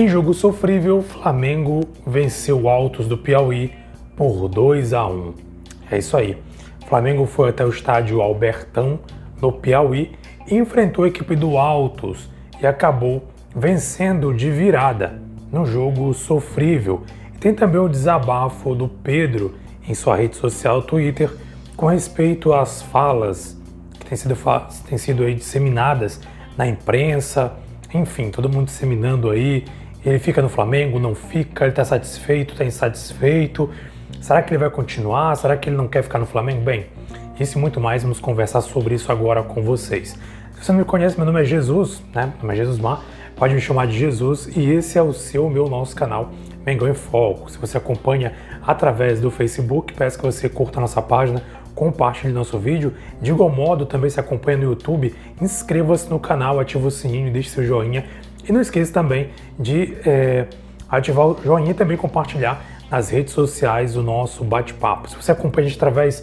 Em jogo sofrível, Flamengo venceu Altos do Piauí por 2 a 1. É isso aí. Flamengo foi até o estádio Albertão, no Piauí, e enfrentou a equipe do Altos e acabou vencendo de virada no jogo sofrível. Tem também o desabafo do Pedro em sua rede social Twitter com respeito às falas que têm sido, têm sido disseminadas na imprensa, enfim, todo mundo disseminando aí ele fica no Flamengo, não fica, ele está satisfeito, está insatisfeito. Será que ele vai continuar? Será que ele não quer ficar no Flamengo? Bem, isso e muito mais, vamos conversar sobre isso agora com vocês. Se você não me conhece, meu nome é Jesus, né? Meu nome é Jesus Mar, pode me chamar de Jesus e esse é o seu, meu, nosso canal Mengão em Foco. Se você acompanha através do Facebook, peço que você curta a nossa página, compartilhe nosso vídeo. De igual modo, também se acompanha no YouTube, inscreva-se no canal, ative o sininho deixe seu joinha e não esqueça também de é, ativar o joinha e também compartilhar nas redes sociais o nosso bate-papo. Se você acompanha a gente através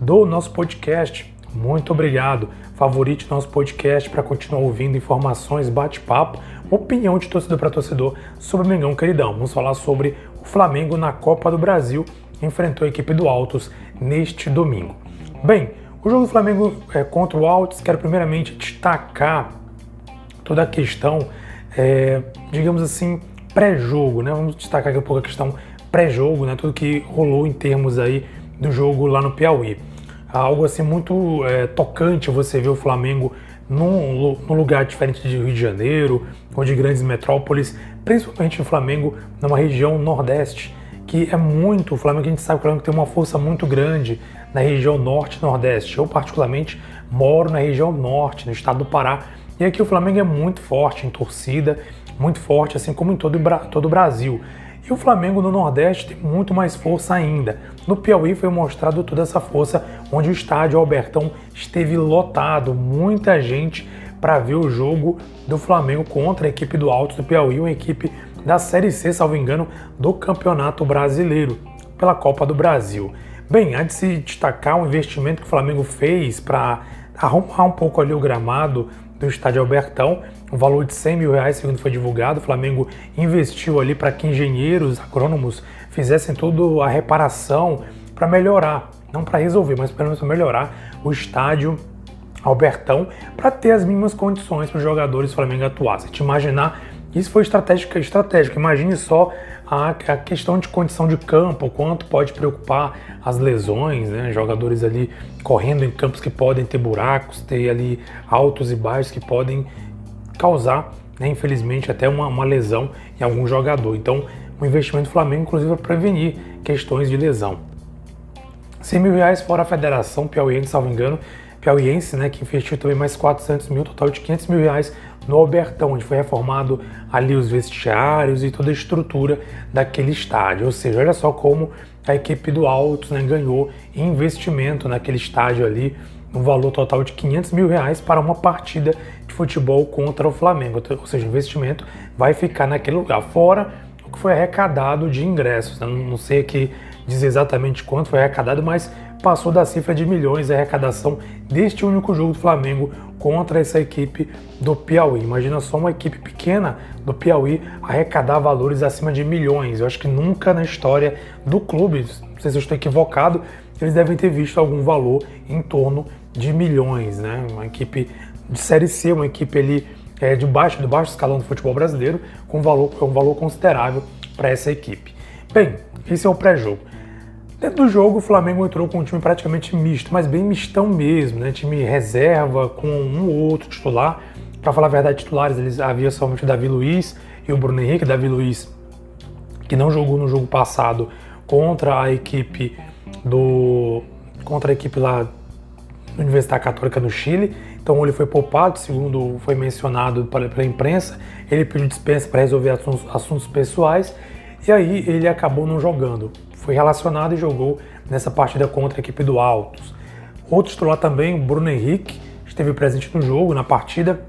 do nosso podcast, muito obrigado. Favorite nosso podcast para continuar ouvindo informações, bate-papo, opinião de torcedor para torcedor sobre o Mengão Queridão. Vamos falar sobre o Flamengo na Copa do Brasil, enfrentou a equipe do Altos neste domingo. Bem, o jogo do Flamengo é, contra o Altos, quero primeiramente destacar toda a questão é, digamos assim, pré-jogo, né? Vamos destacar aqui um pouco a questão pré-jogo, né? Tudo que rolou em termos aí do jogo lá no Piauí. Algo assim muito é, tocante você ver o Flamengo num, num, lugar diferente de Rio de Janeiro ou de grandes metrópoles, principalmente o Flamengo numa região nordeste, que é muito, o Flamengo a gente sabe que o Flamengo tem uma força muito grande na região norte e nordeste. Eu particularmente moro na região norte, no estado do Pará, e aqui o Flamengo é muito forte em torcida, muito forte, assim como em todo, todo o Brasil. E o Flamengo no Nordeste tem muito mais força ainda. No Piauí foi mostrado toda essa força, onde o estádio Albertão esteve lotado, muita gente para ver o jogo do Flamengo contra a equipe do Alto do Piauí, uma equipe da Série C, salvo engano, do Campeonato Brasileiro, pela Copa do Brasil. Bem, antes de destacar o investimento que o Flamengo fez para arrumar um pouco ali o gramado do estádio Albertão, um valor de 100 mil reais, segundo foi divulgado. O Flamengo investiu ali para que engenheiros, agrônomos fizessem toda a reparação para melhorar, não para resolver, mas pelo menos para melhorar o estádio Albertão para ter as mínimas condições para os jogadores do Flamengo atuar. Se te imaginar, isso foi estratégico, estratégico. Imagine só a, a questão de condição de campo, quanto pode preocupar as lesões, né? jogadores ali correndo em campos que podem ter buracos, ter ali altos e baixos que podem causar, né, infelizmente, até uma, uma, lesão em algum jogador. Então, o investimento do Flamengo, inclusive, é prevenir questões de lesão. 100 mil reais fora a federação piauiense, salvo engano, piauiense, né, que investiu também mais 400 mil, total de 500 mil reais no Albertão, onde foi reformado ali os vestiários e toda a estrutura daquele estádio. Ou seja, olha só como a equipe do Altos né, ganhou investimento naquele estádio ali, um valor total de 500 mil reais para uma partida de futebol contra o Flamengo. Ou seja, o investimento vai ficar naquele lugar, fora o que foi arrecadado de ingressos. Não sei aqui dizer exatamente quanto foi arrecadado, mas passou da cifra de milhões a arrecadação deste único jogo do Flamengo contra essa equipe do Piauí. Imagina só uma equipe pequena do Piauí arrecadar valores acima de milhões. Eu acho que nunca na história do clube, não sei se eu estou equivocado, eles devem ter visto algum valor em torno de milhões, né? Uma equipe de Série C, uma equipe ali é, de baixo, de baixo escalão do futebol brasileiro, com valor, um valor considerável para essa equipe. Bem, esse é o pré-jogo. Dentro do jogo, o Flamengo entrou com um time praticamente misto, mas bem mistão mesmo, né? Time reserva com um ou outro titular. Para falar a verdade, titulares eles havia somente o Davi Luiz e o Bruno Henrique. Davi Luiz, que não jogou no jogo passado contra a equipe do contra a equipe lá na Universidade Católica no Chile. Então ele foi poupado, segundo foi mencionado pela, imprensa. Ele pediu dispensa para resolver assuntos, assuntos pessoais e aí ele acabou não jogando. Foi relacionado e jogou nessa partida contra a equipe do Altos. Outro titular também, o Bruno Henrique, esteve presente no jogo, na partida,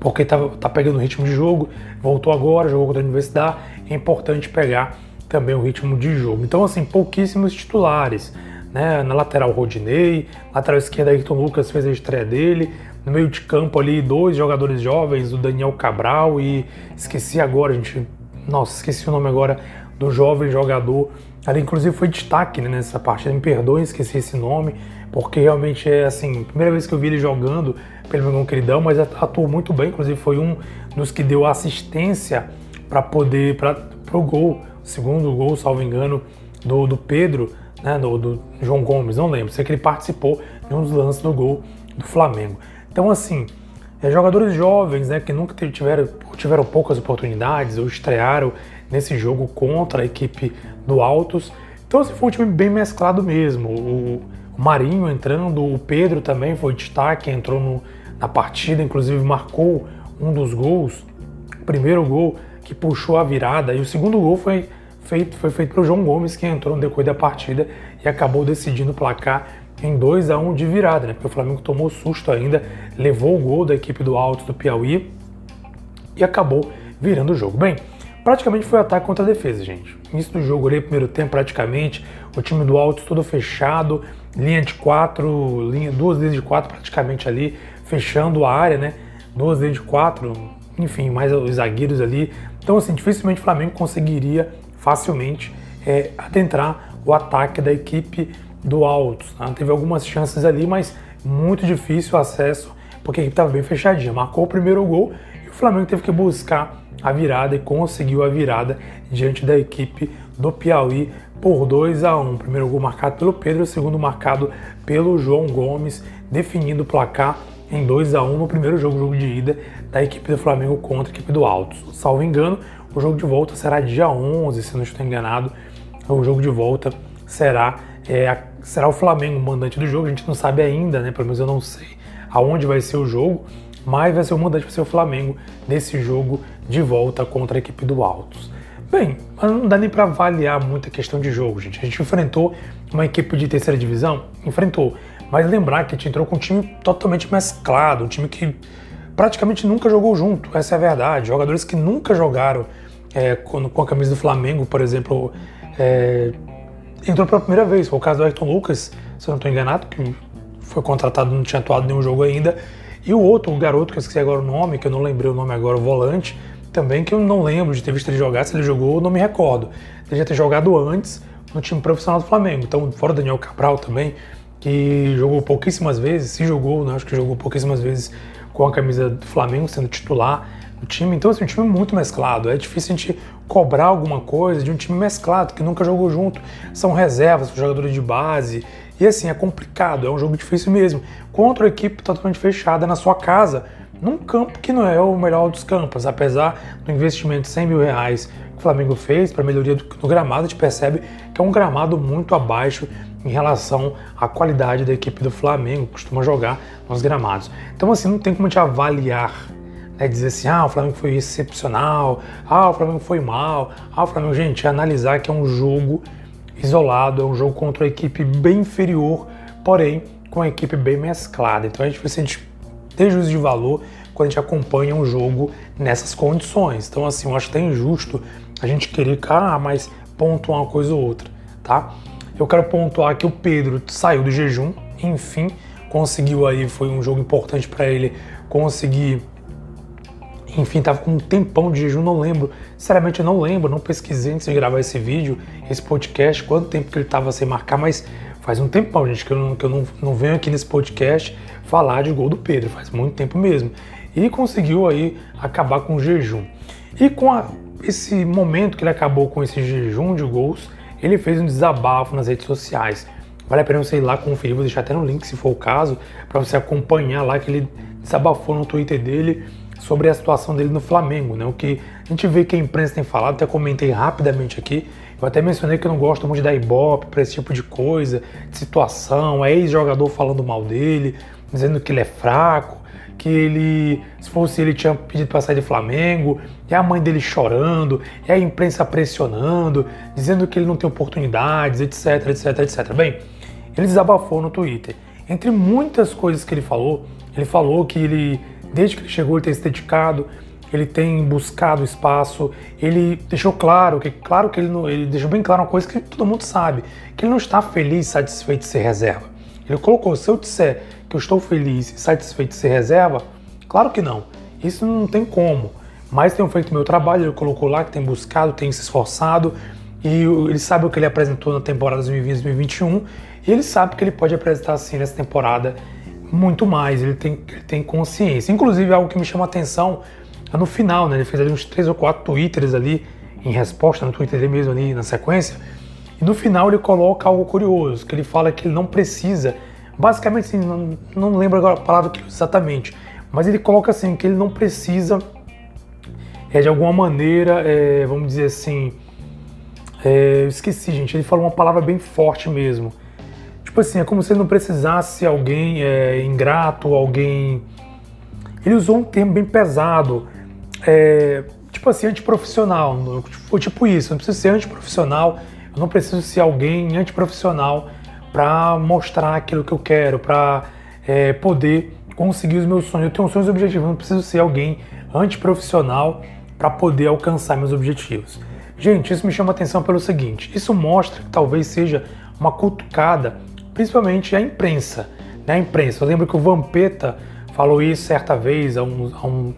porque está tá pegando o ritmo de jogo, voltou agora, jogou contra a Universidade. É importante pegar também o ritmo de jogo. Então, assim, pouquíssimos titulares. Né? Na lateral, Rodinei, lateral esquerda, Ayrton Lucas fez a estreia dele. No meio de campo ali, dois jogadores jovens, o Daniel Cabral e esqueci agora, gente. Nossa, esqueci o nome agora do jovem jogador. Ali, inclusive, foi destaque né, nessa partida. Me perdoem, esqueci esse nome, porque realmente é assim, primeira vez que eu vi ele jogando pelo Mengão Queridão, mas atuou muito bem. Inclusive, foi um dos que deu assistência para poder, para o gol segundo gol, salvo engano, do, do Pedro, né, do, do, João Gomes, não lembro. Sei que ele participou de um dos lances do gol do Flamengo. Então, assim, é, jogadores jovens, né, que nunca tiveram, tiveram poucas oportunidades ou estrearam nesse jogo contra a equipe do Altos. Então, assim, foi um time bem mesclado mesmo. O, o Marinho entrando, o Pedro também foi destaque, entrou no, na partida, inclusive marcou um dos gols, o primeiro gol que puxou a virada. E o segundo gol foi feito, foi feito pelo João Gomes, que entrou no decorrer da partida e acabou decidindo o placar em 2 a 1 de virada, né? Porque o Flamengo tomou susto ainda, levou o gol da equipe do Alto do Piauí e acabou virando o jogo. Bem, praticamente foi ataque contra a defesa, gente. Início do jogo ali, primeiro tempo praticamente, o time do Alto todo fechado, linha de quatro, linha, duas linhas de quatro praticamente ali, fechando a área, né? Duas linhas de quatro, enfim, mais os zagueiros ali. Então, assim, dificilmente o Flamengo conseguiria facilmente é, adentrar o ataque da equipe do Altos. Tá? Teve algumas chances ali, mas muito difícil o acesso, porque a equipe estava bem fechadinha. Marcou o primeiro gol e o Flamengo teve que buscar a virada e conseguiu a virada diante da equipe do Piauí por 2 a 1. primeiro gol marcado pelo Pedro, segundo marcado pelo João Gomes, definindo o placar em 2 a 1 no primeiro jogo, jogo de ida da equipe do Flamengo contra a equipe do Altos. Salvo engano, o jogo de volta será dia 11, se não estou enganado. O jogo de volta será, é, será o Flamengo mandante do jogo. A gente não sabe ainda, né? Pelo menos eu não sei aonde vai ser o jogo, mas vai ser o mandante, vai ser o Flamengo nesse jogo de volta contra a equipe do Altos. Bem, não dá nem para avaliar muita questão de jogo, gente. A gente enfrentou uma equipe de terceira divisão, enfrentou, mas lembrar que a gente entrou com um time totalmente mesclado, um time que praticamente nunca jogou junto, essa é a verdade. Jogadores que nunca jogaram é, com, com, a camisa do Flamengo, por exemplo, é, entrou pela primeira vez. Foi o caso do Ayrton Lucas, se eu não estou enganado, que foi contratado, não tinha atuado nenhum jogo ainda. E o outro, o garoto, que eu esqueci agora o nome, que eu não lembrei o nome agora, o volante, também, que eu não lembro de ter visto ele jogar. Se ele jogou, não me recordo. Ele já ter jogado antes no time profissional do Flamengo. Então, fora o Daniel Cabral também, que jogou pouquíssimas vezes, se jogou, né, acho que jogou pouquíssimas vezes com a camisa do Flamengo, sendo titular do time. Então, assim, um time muito mesclado. É difícil a gente cobrar alguma coisa de um time mesclado, que nunca jogou junto. São reservas, jogadores de base. E assim, é complicado, é um jogo difícil mesmo. Contra uma equipe totalmente fechada na sua casa, num campo que não é o melhor dos campos. Apesar do investimento de 100 mil reais que o Flamengo fez para melhoria do, do gramado, a gente percebe que é um gramado muito abaixo em relação à qualidade da equipe do Flamengo, que costuma jogar nos gramados. Então, assim, não tem como gente avaliar, né, dizer assim, ah, o Flamengo foi excepcional, ah, o Flamengo foi mal, ah, o Flamengo, gente, é analisar que é um jogo isolado, é um jogo contra uma equipe bem inferior, porém com uma equipe bem mesclada. Então a gente precisa ter juízo de valor quando a gente acompanha um jogo nessas condições. Então, assim, eu acho até injusto a gente querer, ah, mas pontuar uma coisa ou outra, tá? Eu quero pontuar que o Pedro saiu do jejum, enfim, conseguiu aí, foi um jogo importante para ele conseguir. Enfim, tava com um tempão de jejum, não lembro. Sinceramente, eu não lembro, não pesquisei antes de gravar esse vídeo, esse podcast, quanto tempo que ele tava sem marcar, mas faz um tempão, gente, que eu, não, que eu não, não venho aqui nesse podcast falar de gol do Pedro, faz muito tempo mesmo. E conseguiu aí acabar com o jejum. E com a, esse momento que ele acabou com esse jejum de gols, ele fez um desabafo nas redes sociais. Vale a pena você ir lá conferir, vou deixar até no link se for o caso, para você acompanhar lá que ele desabafou no Twitter dele sobre a situação dele no Flamengo, né? O que a gente vê que a imprensa tem falado, até comentei rapidamente aqui, Eu até mencionei que eu não gosto muito da Ibope para esse tipo de coisa, de situação, é ex-jogador falando mal dele, dizendo que ele é fraco, que ele, se fosse ele, tinha pedido para sair de Flamengo, e a mãe dele chorando, e a imprensa pressionando, dizendo que ele não tem oportunidades, etc, etc, etc. Bem, ele desabafou no Twitter. Entre muitas coisas que ele falou, ele falou que ele, desde que ele chegou, ele tem se dedicado, ele tem buscado espaço, ele deixou claro que, claro que ele, não, ele deixou bem claro uma coisa que todo mundo sabe, que ele não está feliz, satisfeito de ser reserva. Ele colocou, se eu disser que eu estou feliz e satisfeito ser reserva, claro que não. Isso não tem como. Mas tenho feito meu trabalho, ele colocou lá que tem buscado, tem se esforçado e ele sabe o que ele apresentou na temporada 2020-2021 e ele sabe que ele pode apresentar assim nessa temporada muito mais, ele tem, ele tem consciência. Inclusive, algo que me chama a atenção é no final, né? Ele fez ali uns três ou quatro twitters ali em resposta no Twitter mesmo ali na sequência. E no final ele coloca algo curioso, que ele fala que ele não precisa, basicamente assim, não, não lembro agora a palavra que exatamente, mas ele coloca assim que ele não precisa é, de alguma maneira, é, vamos dizer assim, é, esqueci gente, ele falou uma palavra bem forte mesmo. Tipo assim, é como se ele não precisasse alguém é, ingrato, alguém. Ele usou um termo bem pesado, é, tipo assim, antiprofissional. Tipo, tipo isso, eu não preciso ser antiprofissional, eu não preciso ser alguém antiprofissional para mostrar aquilo que eu quero, para é, poder conseguir os meus sonhos. Eu tenho sonhos e objetivos, não preciso ser alguém antiprofissional para poder alcançar meus objetivos. Gente, isso me chama atenção pelo seguinte: isso mostra que talvez seja uma cutucada, principalmente a imprensa. Né? A imprensa. Eu lembro que o Vampeta falou isso certa vez, há uns, há uns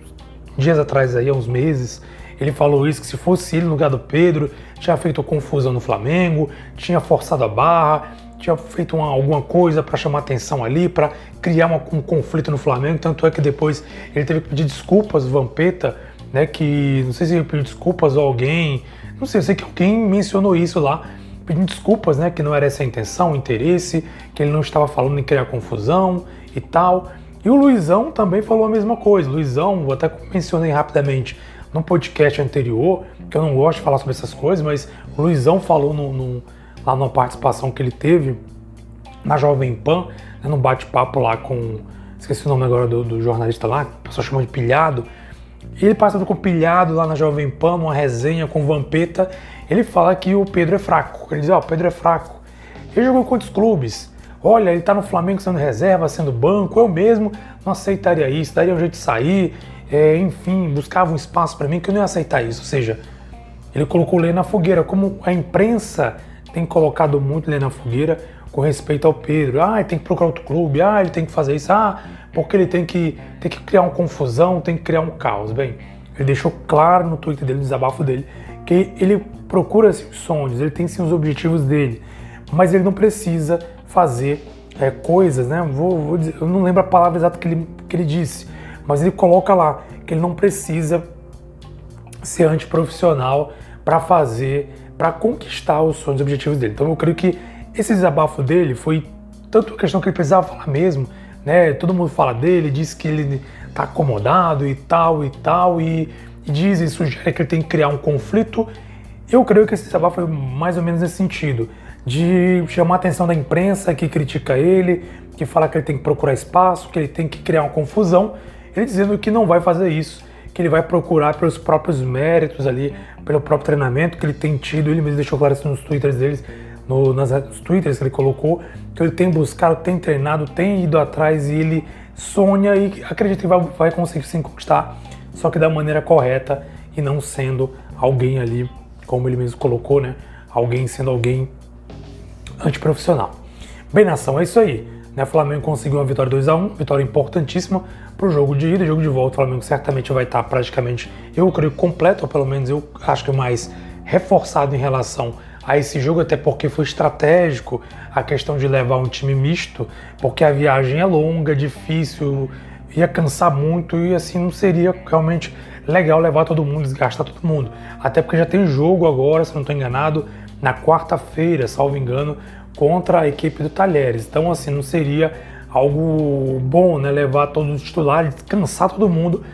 dias atrás, aí, há uns meses, ele falou isso, que se fosse ele no lugar do Pedro, tinha feito confusão no Flamengo, tinha forçado a barra, tinha feito uma, alguma coisa para chamar atenção ali, para criar uma, um conflito no Flamengo. Tanto é que depois ele teve que pedir desculpas, Vampeta, né? Que não sei se ele pediu desculpas a alguém, não sei, eu sei que alguém mencionou isso lá, pedindo desculpas, né? Que não era essa a intenção, o interesse, que ele não estava falando em criar confusão e tal. E o Luizão também falou a mesma coisa. Luizão, até mencionei rapidamente no podcast anterior, que eu não gosto de falar sobre essas coisas, mas o Luizão falou no, no, lá numa participação que ele teve na Jovem Pan, né, num bate-papo lá com. Esqueci o nome agora do, do jornalista lá, o pessoal chama de Pilhado. Ele passando com Pilhado lá na Jovem Pan, numa resenha com Vampeta, ele fala que o Pedro é fraco. Ele diz: Ó, oh, o Pedro é fraco. Ele jogou quantos clubes? Olha, ele está no Flamengo sendo reserva, sendo banco. Eu mesmo não aceitaria isso, daria um jeito de sair. É, enfim, buscava um espaço para mim que eu não ia aceitar isso. Ou seja, ele colocou o na fogueira. Como a imprensa tem colocado muito Lê na fogueira com respeito ao Pedro. Ah, ele tem que procurar outro clube. Ah, ele tem que fazer isso. Ah, porque ele tem que, tem que criar uma confusão, tem que criar um caos. Bem, ele deixou claro no Twitter dele, no desabafo dele, que ele procura assim, os sonhos, ele tem sim os objetivos dele, mas ele não precisa fazer é, coisas, né? Vou, vou dizer, eu não lembro a palavra exata que ele, que ele disse, mas ele coloca lá que ele não precisa ser antiprofissional para fazer, para conquistar os sonhos e objetivos dele. Então eu creio que esse desabafo dele foi tanto a questão que ele precisava falar mesmo, né? Todo mundo fala dele, diz que ele está acomodado e tal e tal, e, e diz e sugere que ele tem que criar um conflito. Eu creio que esse desabafo foi mais ou menos nesse sentido de chamar a atenção da imprensa que critica ele, que fala que ele tem que procurar espaço, que ele tem que criar uma confusão, ele dizendo que não vai fazer isso, que ele vai procurar pelos próprios méritos ali, pelo próprio treinamento que ele tem tido, ele mesmo deixou claro isso nos twitters deles, no, nas nos twitters que ele colocou, que ele tem buscado, tem treinado, tem ido atrás e ele sonha e acredita que vai, vai conseguir se conquistar, só que da maneira correta e não sendo alguém ali, como ele mesmo colocou, né? Alguém sendo alguém antiprofissional. Bem, nação, é isso aí. Né? O Flamengo conseguiu uma vitória 2 a 1 vitória importantíssima para o jogo de ida. Jogo de volta, o Flamengo certamente vai estar praticamente, eu creio, completo, ou pelo menos eu acho que mais reforçado em relação a esse jogo, até porque foi estratégico a questão de levar um time misto, porque a viagem é longa, difícil, ia cansar muito e assim não seria realmente legal levar todo mundo, desgastar todo mundo. Até porque já tem jogo agora, se não estou enganado, na quarta-feira, salvo engano, contra a equipe do Talheres. Então, assim, não seria algo bom, né? Levar todos os titulares, cansar todo mundo.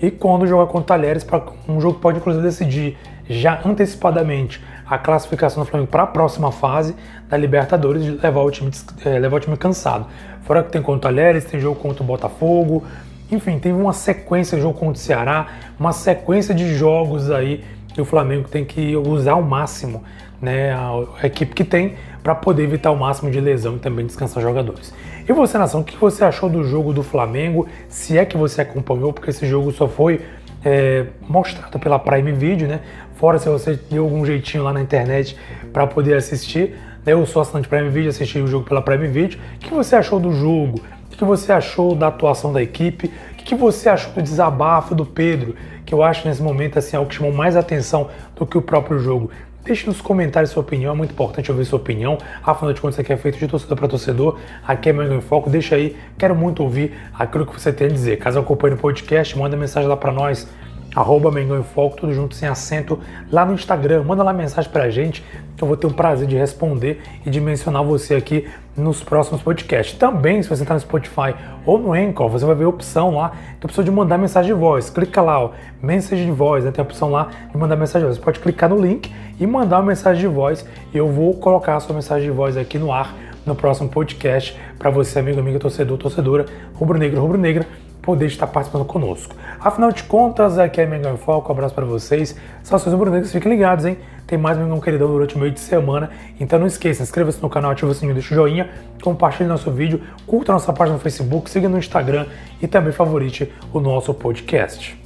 E quando jogar contra o Talheres, para um jogo que pode inclusive decidir já antecipadamente a classificação do Flamengo para a próxima fase da Libertadores de levar o time, é, levar o time cansado. Fora que tem contra o Talheres, tem jogo contra o Botafogo, enfim, teve uma sequência de jogo contra o Ceará, uma sequência de jogos aí que o Flamengo tem que usar ao máximo né, a equipe que tem para poder evitar o máximo de lesão e também descansar jogadores. E você, Nação, o que você achou do jogo do Flamengo? Se é que você acompanhou, porque esse jogo só foi é, mostrado pela Prime Video, né? Fora se você deu algum jeitinho lá na internet para poder assistir. Né? Eu sou assinante Prime Video, assisti o jogo pela Prime Video. O que você achou do jogo? O que você achou da atuação da equipe? O que você achou do desabafo do Pedro? Que eu acho nesse momento assim, algo que chamou mais atenção do que o próprio jogo. Deixe nos comentários sua opinião, é muito importante ouvir sua opinião. Afinal de contas, isso aqui é feito de torcedor para torcedor. Aqui é Mengão em Foco. Deixa aí, quero muito ouvir aquilo que você tem a dizer. Caso acompanhe o podcast, manda mensagem lá para nós arroba Mengão em Foco, tudo junto sem acento, lá no Instagram. Manda lá mensagem pra gente, eu vou ter o prazer de responder e de mencionar você aqui nos próximos podcasts. Também, se você está no Spotify ou no Anchor, você vai ver a opção lá, tem a opção de mandar mensagem de voz. Clica lá, ó, mensagem de voz, né? tem a opção lá de mandar mensagem de voz. Você pode clicar no link e mandar uma mensagem de voz e eu vou colocar a sua mensagem de voz aqui no ar no próximo podcast para você, amigo, amiga, torcedor, torcedora, rubro-negro, rubro-negra poder estar participando conosco. Afinal de contas, aqui é Mengão em Foco, um abraço para vocês. Saudações rubro-negros, fiquem ligados, hein? Tem mais Mengão Queridão durante o meio de semana, então não esqueça, inscreva-se no canal, ative o sininho, deixa o joinha, compartilhe nosso vídeo, curta nossa página no Facebook, siga no Instagram e também favorite o nosso podcast.